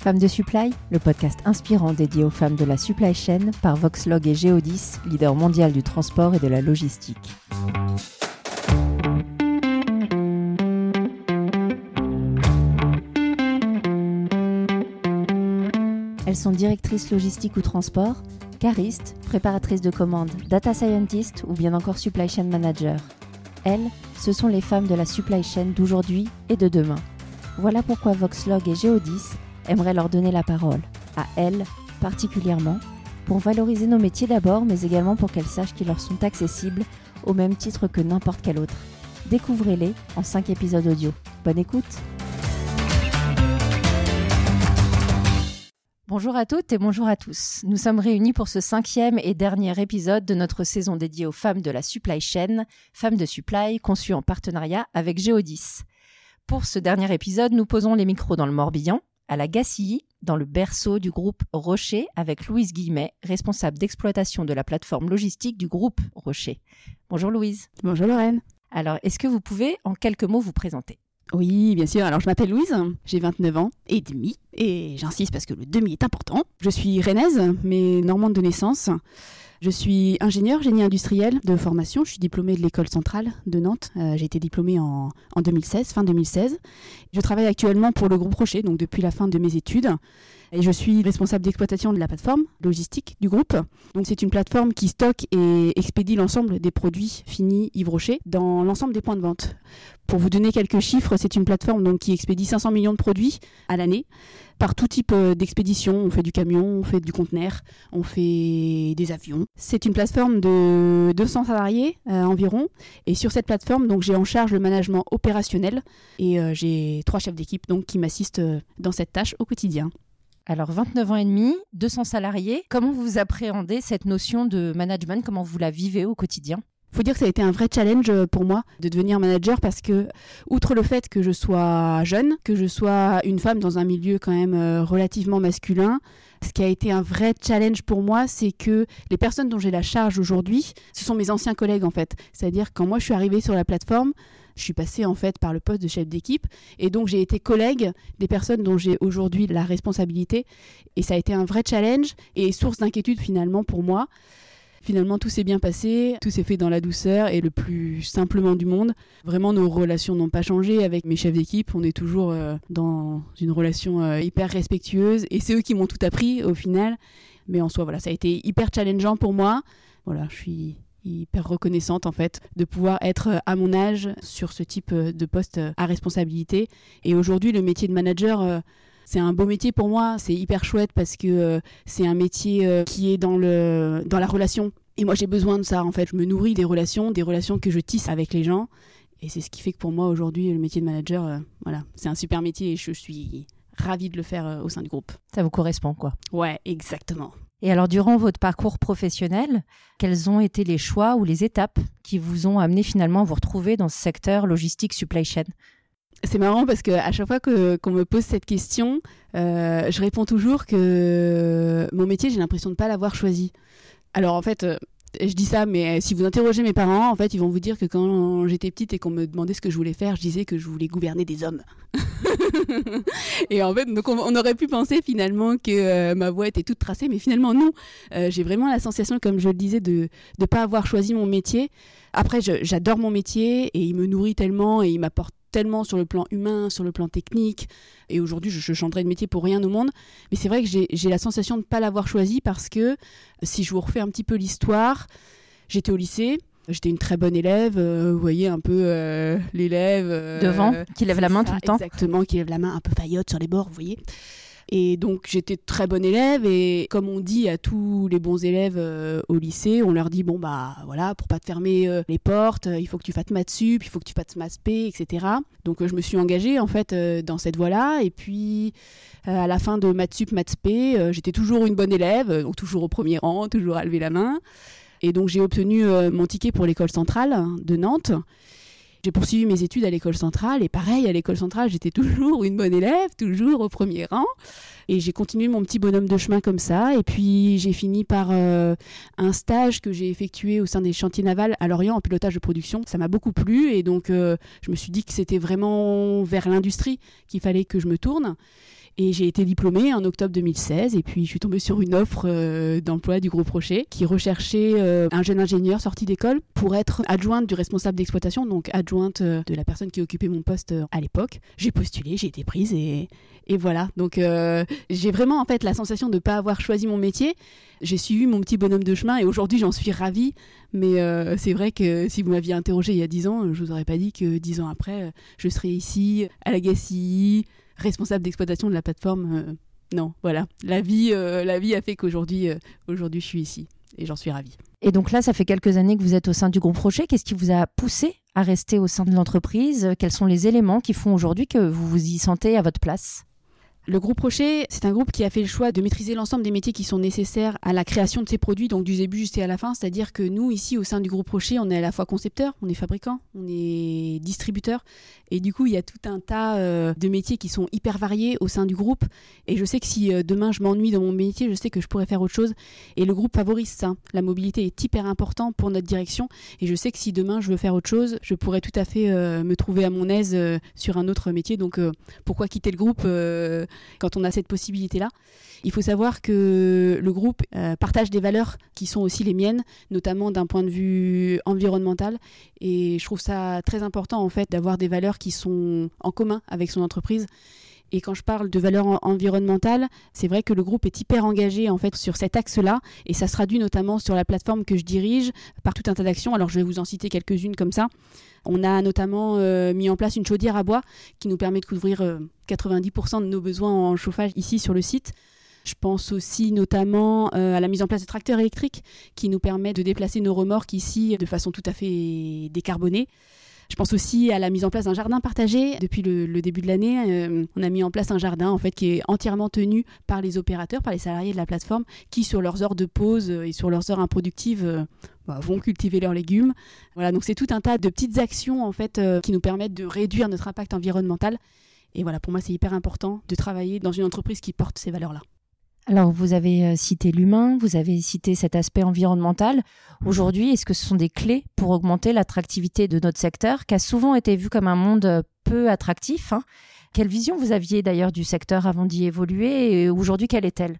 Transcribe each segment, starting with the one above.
Femmes de Supply, le podcast inspirant dédié aux femmes de la supply chain par Voxlog et Geodis, leader mondial du transport et de la logistique. Elles sont directrices logistique ou transport, caristes, préparatrices de commandes, data scientists ou bien encore supply chain manager. Elles, ce sont les femmes de la supply chain d'aujourd'hui et de demain. Voilà pourquoi Voxlog et Geodis aimeraient leur donner la parole, à elles particulièrement, pour valoriser nos métiers d'abord, mais également pour qu'elles sachent qu'ils leur sont accessibles au même titre que n'importe quel autre. Découvrez-les en 5 épisodes audio. Bonne écoute Bonjour à toutes et bonjour à tous. Nous sommes réunis pour ce cinquième et dernier épisode de notre saison dédiée aux femmes de la supply chain, femmes de supply, conçue en partenariat avec Geodis. Pour ce dernier épisode, nous posons les micros dans le Morbihan, à la Gacilly, dans le berceau du groupe Rocher, avec Louise Guillemet, responsable d'exploitation de la plateforme logistique du groupe Rocher. Bonjour Louise. Bonjour Lorraine. Alors, est-ce que vous pouvez en quelques mots vous présenter? Oui, bien sûr. Alors, je m'appelle Louise, j'ai 29 ans et demi, et j'insiste parce que le demi est important. Je suis rennaise, mais normande de naissance. Je suis ingénieure génie industriel de formation. Je suis diplômée de l'école centrale de Nantes. Euh, j'ai été diplômée en, en 2016, fin 2016. Je travaille actuellement pour le groupe Rocher, donc depuis la fin de mes études. Je suis responsable d'exploitation de la plateforme logistique du groupe. Donc c'est une plateforme qui stocke et expédie l'ensemble des produits finis Yves Rocher dans l'ensemble des points de vente. Pour vous donner quelques chiffres, c'est une plateforme donc, qui expédie 500 millions de produits à l'année par tout type euh, d'expédition. On fait du camion, on fait du conteneur, on fait des avions. C'est une plateforme de 200 salariés euh, environ. Et sur cette plateforme, donc j'ai en charge le management opérationnel et euh, j'ai trois chefs d'équipe donc qui m'assistent dans cette tâche au quotidien. Alors 29 ans et demi, 200 salariés. Comment vous appréhendez cette notion de management? Comment vous la vivez au quotidien? Faut dire que ça a été un vrai challenge pour moi de devenir manager parce que, outre le fait que je sois jeune, que je sois une femme dans un milieu quand même euh, relativement masculin, ce qui a été un vrai challenge pour moi, c'est que les personnes dont j'ai la charge aujourd'hui, ce sont mes anciens collègues en fait. C'est-à-dire quand moi je suis arrivée sur la plateforme, je suis passée en fait par le poste de chef d'équipe et donc j'ai été collègue des personnes dont j'ai aujourd'hui la responsabilité et ça a été un vrai challenge et source d'inquiétude finalement pour moi. Finalement, tout s'est bien passé, tout s'est fait dans la douceur et le plus simplement du monde. Vraiment, nos relations n'ont pas changé avec mes chefs d'équipe. On est toujours euh, dans une relation euh, hyper respectueuse et c'est eux qui m'ont tout appris au final. Mais en soi, voilà, ça a été hyper challengeant pour moi. Voilà, je suis hyper reconnaissante en fait de pouvoir être euh, à mon âge sur ce type euh, de poste euh, à responsabilité. Et aujourd'hui, le métier de manager, c'est un beau métier pour moi. C'est hyper chouette parce que c'est un métier qui est dans, le, dans la relation. Et moi, j'ai besoin de ça en fait. Je me nourris des relations, des relations que je tisse avec les gens. Et c'est ce qui fait que pour moi, aujourd'hui, le métier de manager, voilà, c'est un super métier et je suis ravie de le faire au sein du groupe. Ça vous correspond, quoi. Ouais, exactement. Et alors, durant votre parcours professionnel, quels ont été les choix ou les étapes qui vous ont amené finalement à vous retrouver dans ce secteur logistique supply chain? C'est marrant parce que à chaque fois qu'on me pose cette question, euh, je réponds toujours que mon métier, j'ai l'impression de ne pas l'avoir choisi. Alors en fait, euh, je dis ça, mais si vous interrogez mes parents, en fait, ils vont vous dire que quand j'étais petite et qu'on me demandait ce que je voulais faire, je disais que je voulais gouverner des hommes. et en fait, donc on, aurait pu penser finalement que euh, ma voie était toute tracée, mais finalement non. Euh, j'ai vraiment la sensation, comme je le disais, de ne pas avoir choisi mon métier. Après, j'adore mon métier et il me nourrit tellement et il m'apporte tellement sur le plan humain, sur le plan technique. Et aujourd'hui, je, je changerais de métier pour rien au monde. Mais c'est vrai que j'ai la sensation de ne pas l'avoir choisi parce que, si je vous refais un petit peu l'histoire, j'étais au lycée. J'étais une très bonne élève, euh, vous voyez un peu euh, l'élève... Euh, Devant, qui lève la main tout le temps. Exactement, qui lève la main un peu faillotte sur les bords, vous voyez. Et donc j'étais très bonne élève et comme on dit à tous les bons élèves euh, au lycée, on leur dit bon bah voilà pour pas te fermer euh, les portes, euh, il faut que tu fasses maths sup, il faut que tu fasses maths p, etc. Donc je me suis engagée en fait dans cette voie-là et puis à la fin de maths sup, maths p, j'étais toujours une bonne élève, donc toujours au premier rang, toujours à lever la main. Et donc j'ai obtenu mon ticket pour l'école centrale de Nantes. J'ai poursuivi mes études à l'école centrale et pareil, à l'école centrale, j'étais toujours une bonne élève, toujours au premier rang. Et j'ai continué mon petit bonhomme de chemin comme ça. Et puis j'ai fini par euh, un stage que j'ai effectué au sein des chantiers navals à Lorient en pilotage de production. Ça m'a beaucoup plu et donc euh, je me suis dit que c'était vraiment vers l'industrie qu'il fallait que je me tourne. Et j'ai été diplômée en octobre 2016 et puis je suis tombée sur une offre euh, d'emploi du groupe Rocher qui recherchait euh, un jeune ingénieur sorti d'école pour être adjointe du responsable d'exploitation, donc adjointe euh, de la personne qui occupait mon poste à l'époque. J'ai postulé, j'ai été prise et, et voilà. Donc j'ai vraiment en fait la sensation de ne pas avoir choisi mon métier. J'ai suivi mon petit bonhomme de chemin et aujourd'hui j'en suis ravie. Mais c'est vrai que si vous m'aviez interrogé il y a dix ans, je vous aurais pas dit que dix ans après, je serais ici à la GACI responsable d'exploitation de la plateforme. Euh, non, voilà. La vie, euh, la vie a fait qu'aujourd'hui, euh, aujourd'hui, je suis ici et j'en suis ravie. Et donc là, ça fait quelques années que vous êtes au sein du groupe Rocher. Qu'est-ce qui vous a poussé à rester au sein de l'entreprise? Quels sont les éléments qui font aujourd'hui que vous vous y sentez à votre place? Le groupe Rocher, c'est un groupe qui a fait le choix de maîtriser l'ensemble des métiers qui sont nécessaires à la création de ses produits, donc du début jusqu'à la fin. C'est-à-dire que nous, ici, au sein du groupe Rocher, on est à la fois concepteur, on est fabricant, on est distributeur. Et du coup, il y a tout un tas euh, de métiers qui sont hyper variés au sein du groupe. Et je sais que si euh, demain je m'ennuie dans mon métier, je sais que je pourrais faire autre chose. Et le groupe favorise ça. La mobilité est hyper important pour notre direction. Et je sais que si demain je veux faire autre chose, je pourrais tout à fait euh, me trouver à mon aise sur un autre métier. Donc pourquoi quitter le groupe quand on a cette possibilité-là. Il faut savoir que le groupe euh, partage des valeurs qui sont aussi les miennes, notamment d'un point de vue environnemental. Et je trouve ça très important en fait d'avoir des valeurs qui sont en commun avec son entreprise. Et quand je parle de valeurs environnementales, c'est vrai que le groupe est hyper engagé en fait sur cet axe-là, et ça se traduit notamment sur la plateforme que je dirige par tout un tas d'actions. Alors je vais vous en citer quelques-unes comme ça. On a notamment euh, mis en place une chaudière à bois qui nous permet de couvrir 90% euh, de nos besoins en chauffage ici sur le site. Je pense aussi notamment euh, à la mise en place de tracteurs électriques qui nous permet de déplacer nos remorques ici de façon tout à fait décarbonée. Je pense aussi à la mise en place d'un jardin partagé. Depuis le, début de l'année, on a mis en place un jardin en fait qui est entièrement tenu par les opérateurs, par les salariés de la plateforme, qui sur leurs heures de pause et sur leurs heures improductives bah, vont cultiver leurs légumes. Voilà, donc c'est tout un tas de petites actions en fait euh, qui nous permettent de réduire notre impact environnemental. Et voilà, pour moi, c'est hyper important de travailler dans une entreprise qui porte ces valeurs-là. Alors, vous avez euh, cité l'humain, vous avez cité cet aspect environnemental. Aujourd'hui, est-ce que ce sont des clés pour augmenter l'attractivité de notre secteur, qui a souvent été vu comme un monde euh, peu attractif hein? Quelle vision vous aviez d'ailleurs du secteur avant d'y évoluer et aujourd'hui, quelle est-elle?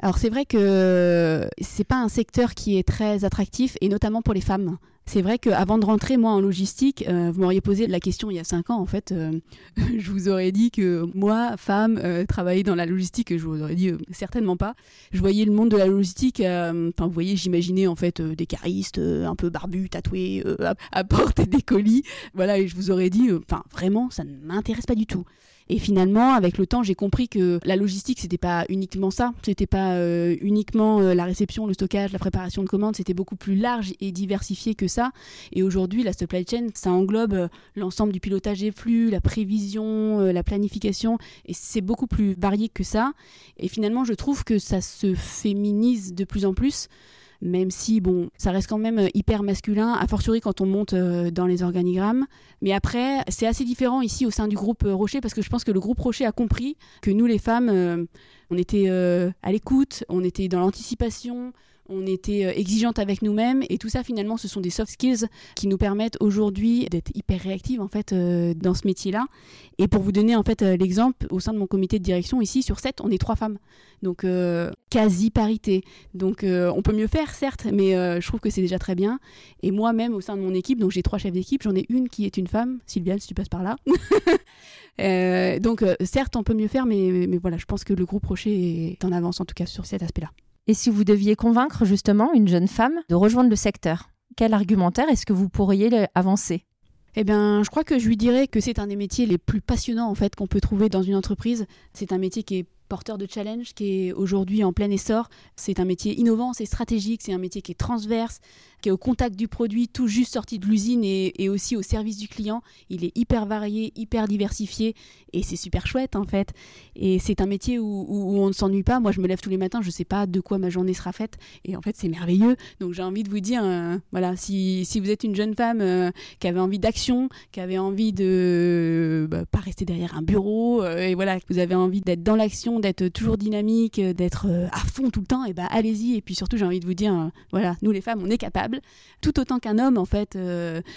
Alors c'est vrai que c'est pas un secteur qui est très attractif et notamment pour les femmes. C'est vrai qu'avant de rentrer moi en logistique, euh, vous m'auriez posé la question il y a cinq ans en fait, euh, je vous aurais dit que moi, femme, euh, travailler dans la logistique, je vous aurais dit certainement pas. Je voyais le monde de la logistique, enfin vous voyez, j'imaginais en fait des caristes un peu barbus, tatoués, à, à, des colis, voilà, et je vous aurais dit, enfin vraiment, ça ne m'intéresse pas du tout. Et finalement, avec le temps, j'ai compris que la logistique, c'était pas uniquement ça. C'était pas euh, uniquement euh, la réception, le stockage, la préparation de commandes. C'était beaucoup plus large et diversifié que ça. Et aujourd'hui, la supply chain, ça englobe euh, l'ensemble du pilotage des flux, la prévision, la planification. Et c'est beaucoup plus varié que ça. Et finalement, je trouve que ça se féminise de plus en plus même si bon, ça reste quand même euh, hyper masculin, a fortiori quand on monte euh, dans les organigrammes. Mais après, c'est assez différent ici au sein du groupe euh, Rocher parce que je pense que le groupe Rocher a compris que nous les femmes, on était à l'écoute, on était dans l'anticipation, on était euh, exigeante avec nous-mêmes et tout ça finalement ce sont des soft skills qui nous permettent aujourd'hui d'être hyper réactives en fait euh, dans ce métier-là. Et pour vous donner en fait euh, l'exemple au sein de mon comité de direction ici sur 7, on est trois femmes. Donc quasi parité. Donc on peut mieux faire certes, mais je trouve que c'est déjà très bien. Et moi-même au sein de mon équipe, donc j'ai trois chefs d'équipe, j'en ai une qui est une femme, Sylviane si tu passes par là. donc certes on peut mieux faire, mais, mais voilà, je pense que le groupe Rocher est en avance en tout cas sur cet aspect-là. Et si vous deviez convaincre justement une jeune femme de rejoindre le secteur, quel argumentaire est-ce que vous pourriez avancer? Eh bien, je crois que je lui dirais que c'est un des métiers les plus passionnants en fait qu'on peut trouver dans une entreprise. C'est un métier qui est porteur de challenge, qui est aujourd'hui en plein essor. C'est un métier innovant, c'est stratégique, c'est un métier qui est transverse, qui est au contact du produit, tout juste sorti de l'usine et, aussi au service du client. Il est hyper varié, hyper diversifié et c'est super chouette en fait. Et c'est un métier où, on ne s'ennuie pas. Moi, je me lève tous les matins, je ne sais pas de quoi ma journée sera faite et en fait, c'est merveilleux. Donc, j'ai envie de vous dire, euh, voilà, si, si, vous êtes une jeune femme euh, qui avait envie d'action, qui avait envie de bah, pas rester derrière un bureau euh, et voilà, que vous avez envie d'être dans l'action, d'être toujours dynamique, d'être à fond tout le temps, et ben allez-y. Et puis surtout, j'ai envie de vous dire, voilà, nous les femmes, on est capables, tout autant qu'un homme en fait.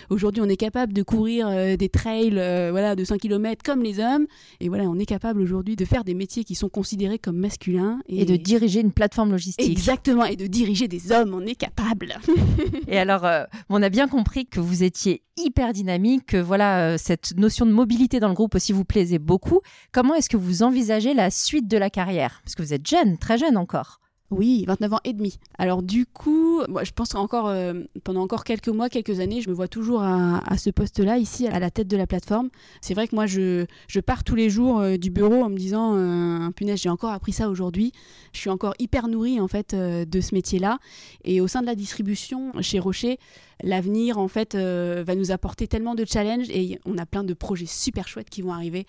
Aujourd'hui, on est capable de courir des trails, voilà, de 100 km comme les hommes. Et voilà, on est capable aujourd'hui de faire des métiers qui sont considérés comme masculins. Et, de diriger une plateforme logistique. Exactement, et de diriger des hommes, on est capable. et alors, euh, on a bien compris que vous étiez hyper dynamique, que voilà, euh, cette notion de mobilité dans le groupe aussi vous plaisait beaucoup. Comment est-ce que vous envisagez la suite de la carrière? Parce que vous êtes jeune, très jeune encore. Oui, 29 ans et demi. Alors du coup, moi, je pense encore euh, pendant encore quelques mois, quelques années, je me vois toujours à, ce poste-là, ici, à la tête de la plateforme. C'est vrai que moi, je, je pars tous les jours euh, du bureau en me disant, euh, punaise, j'ai encore appris ça aujourd'hui. Je suis encore hyper nourrie en fait de ce métier-là. Et au sein de la distribution, chez Rocher, l'avenir en fait va nous apporter tellement de challenges et on a plein de projets super chouettes qui vont arriver.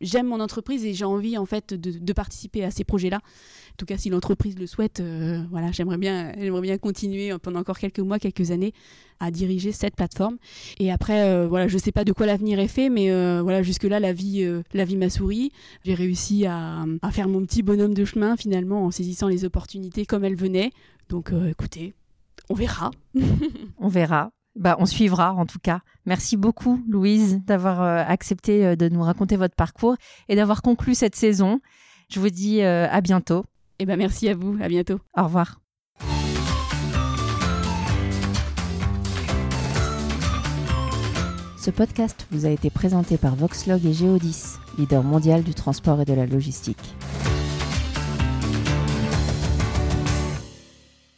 J'aime mon entreprise et j'ai envie en fait de, participer à ces projets-là. En tout cas, si l'entreprise le souhaite, euh, voilà, j'aimerais bien, j'aimerais bien continuer pendant encore quelques mois, quelques années à diriger cette plateforme. Et après, euh, voilà, je sais pas de quoi l'avenir est fait, mais euh, voilà, jusque là, la vie, la vie m'a souri. J'ai réussi à, faire mon petit bonhomme de chemin finalement en saisissant les opportunités comme elles venaient. Donc, écoutez, on verra. on verra. Bah, on suivra en tout cas. Merci beaucoup Louise d'avoir accepté de nous raconter votre parcours et d'avoir conclu cette saison. Je vous dis à bientôt. Eh ben merci à vous, à bientôt. Au revoir. Ce podcast vous a été présenté par Voxlog et Geodis, leader mondial du transport et de la logistique.